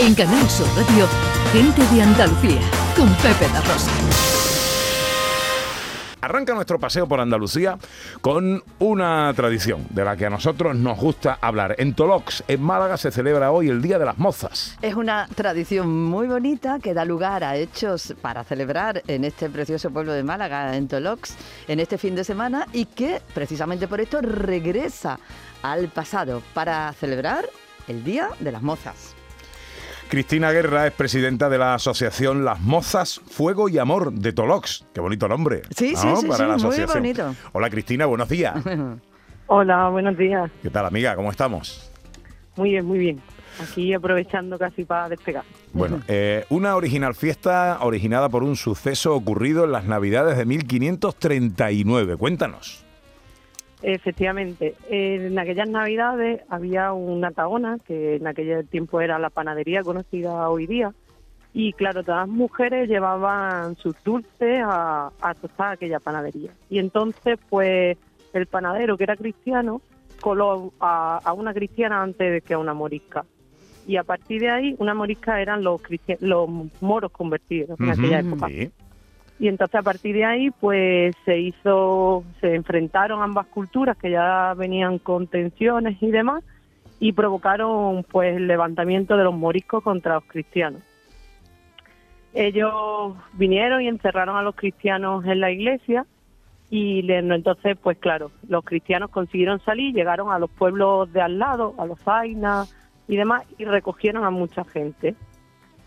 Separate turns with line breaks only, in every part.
En Canal Sur Radio, Gente de Andalucía, con Pepe da Rosa.
Arranca nuestro paseo por Andalucía con una tradición de la que a nosotros nos gusta hablar. En Tolox, en Málaga, se celebra hoy el Día de las Mozas.
Es una tradición muy bonita que da lugar a hechos para celebrar en este precioso pueblo de Málaga, en Tolox, en este fin de semana y que precisamente por esto regresa al pasado para celebrar el Día de las Mozas.
Cristina Guerra es presidenta de la asociación Las Mozas Fuego y Amor de Tolox. Qué bonito nombre.
Sí, sí, sí,
Para la
sí, muy bonito.
Hola Cristina, buenos días.
Hola, buenos días.
¿Qué tal amiga? ¿Cómo estamos?
Muy bien, muy bien. Aquí aprovechando casi para despegar.
Bueno, eh, una original fiesta originada por un suceso ocurrido en las Navidades de 1539. Cuéntanos.
Efectivamente, en aquellas navidades había una taona, que en aquel tiempo era la panadería conocida hoy día, y claro, todas las mujeres llevaban sus dulces a, a tostar aquella panadería. Y entonces, pues, el panadero, que era cristiano, coló a, a una cristiana antes de que a una morisca. Y a partir de ahí, una morisca eran los, los moros convertidos en aquella época.
sí.
Y entonces a partir de ahí, pues se hizo, se enfrentaron ambas culturas que ya venían con tensiones y demás, y provocaron pues el levantamiento de los moriscos contra los cristianos. Ellos vinieron y encerraron a los cristianos en la iglesia y entonces, pues claro, los cristianos consiguieron salir, llegaron a los pueblos de al lado, a los Zainas y demás, y recogieron a mucha gente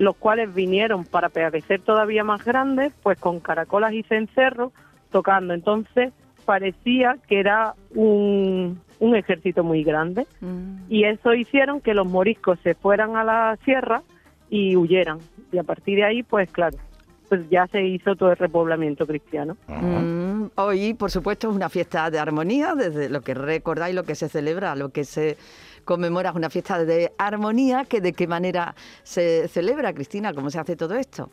los cuales vinieron para parecer todavía más grandes, pues con caracolas y cencerros tocando. Entonces parecía que era un, un ejército muy grande
Mm.
y eso hicieron que los moriscos se fueran a la sierra y huyeran. Y a partir de ahí, pues claro, pues ya se hizo todo el repoblamiento cristiano.
Ajá.
Mm, Hoy, por supuesto, es una fiesta de armonía, desde lo que recordáis, lo que se celebra, lo que se conmemora, es una fiesta de armonía, que de qué manera se celebra, Cristina, cómo se hace todo esto.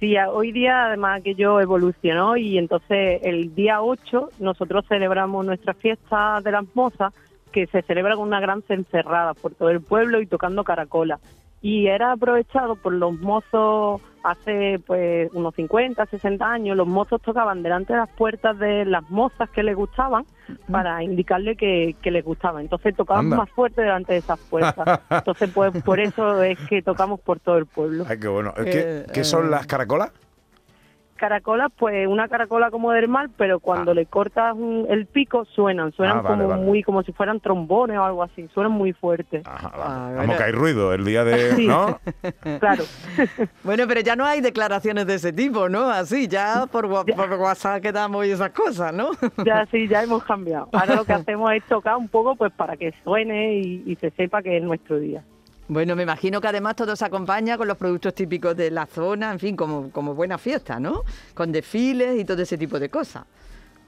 Sí, hoy día además aquello evolucionó y entonces el día 8 nosotros celebramos nuestra fiesta de las mozas que se celebra con una gran cencerrada por todo el pueblo y tocando caracola. Y era aprovechado por los mozos hace pues unos 50, 60 años, los mozos tocaban delante de las puertas de las mozas que les gustaban para indicarle que, que les gustaba. Entonces tocaban
Anda.
más fuerte delante de esas puertas. Entonces pues por eso es que tocamos por todo el pueblo.
Ay, qué bueno. ¿Qué,
Eh,
qué son
eh.
las caracolas?
Caracolas, pues una caracola como del mar, pero cuando
Ah.
le cortas un- el pico suenan, suenan
Ah, vale,
como
vale.
muy como si fueran trombones o algo así, suenan muy fuertes.
Ajá,
Ah,
vale.
bueno.
Vamos, que hay ruido el día de...
Sí.
¿no?
Claro.
Bueno, pero ya no hay declaraciones de ese tipo, ¿no? Así, ya por, wa- por WhatsApp quedamos y esas cosas, ¿no?
ya sí, ya hemos cambiado. Ahora lo que hacemos es tocar un poco pues para que suene y, y se sepa que es nuestro día.
Bueno, me imagino que además todo se acompaña con los productos típicos de la zona, en fin, como, como buena fiesta, ¿no? Con desfiles y todo ese tipo de cosas.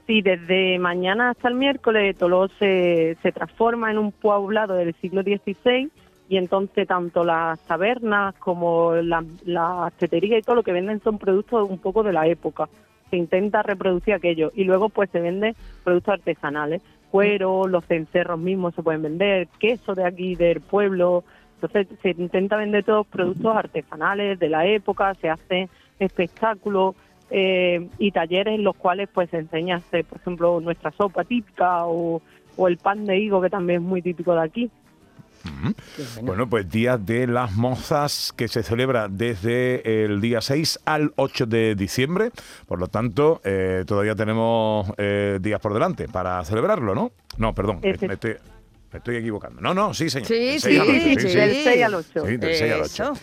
Sí, desde mañana hasta el miércoles Toló se, se transforma en un poblado del siglo XVI y entonces tanto las tabernas como la, la tetería y todo lo que venden son productos un poco de la época. Se intenta reproducir aquello y luego pues se venden productos artesanales, cuero, los cencerros mismos se pueden vender, queso de aquí del pueblo. Entonces se intenta vender todos productos artesanales de la época, se hacen espectáculos eh, y talleres en los cuales pues se enseña a hacer, por ejemplo, nuestra sopa típica o, o el pan de higo que también es muy típico de aquí.
Bueno, pues Día de las Mozas que se celebra desde el día 6 al 8 de diciembre. Por lo tanto, eh, todavía tenemos eh, días por delante para celebrarlo, ¿no? No, perdón, me estoy, equivocando. No, no, sí, señor.
Sí, sí,
6 al 8,
sí.
Del 6 al 8.
Sí, del 6 al 8.
Eso.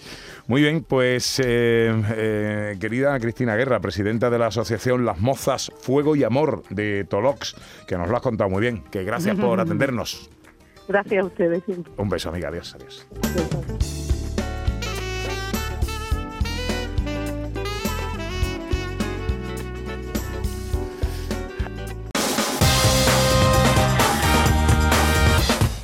Muy bien, pues eh, eh, querida Cristina Guerra, presidenta de la asociación Las Mozas Fuego y Amor de Tolox, que nos lo has contado muy bien, que gracias por atendernos.
Gracias a ustedes siempre.
Un beso, amiga, adiós, adiós.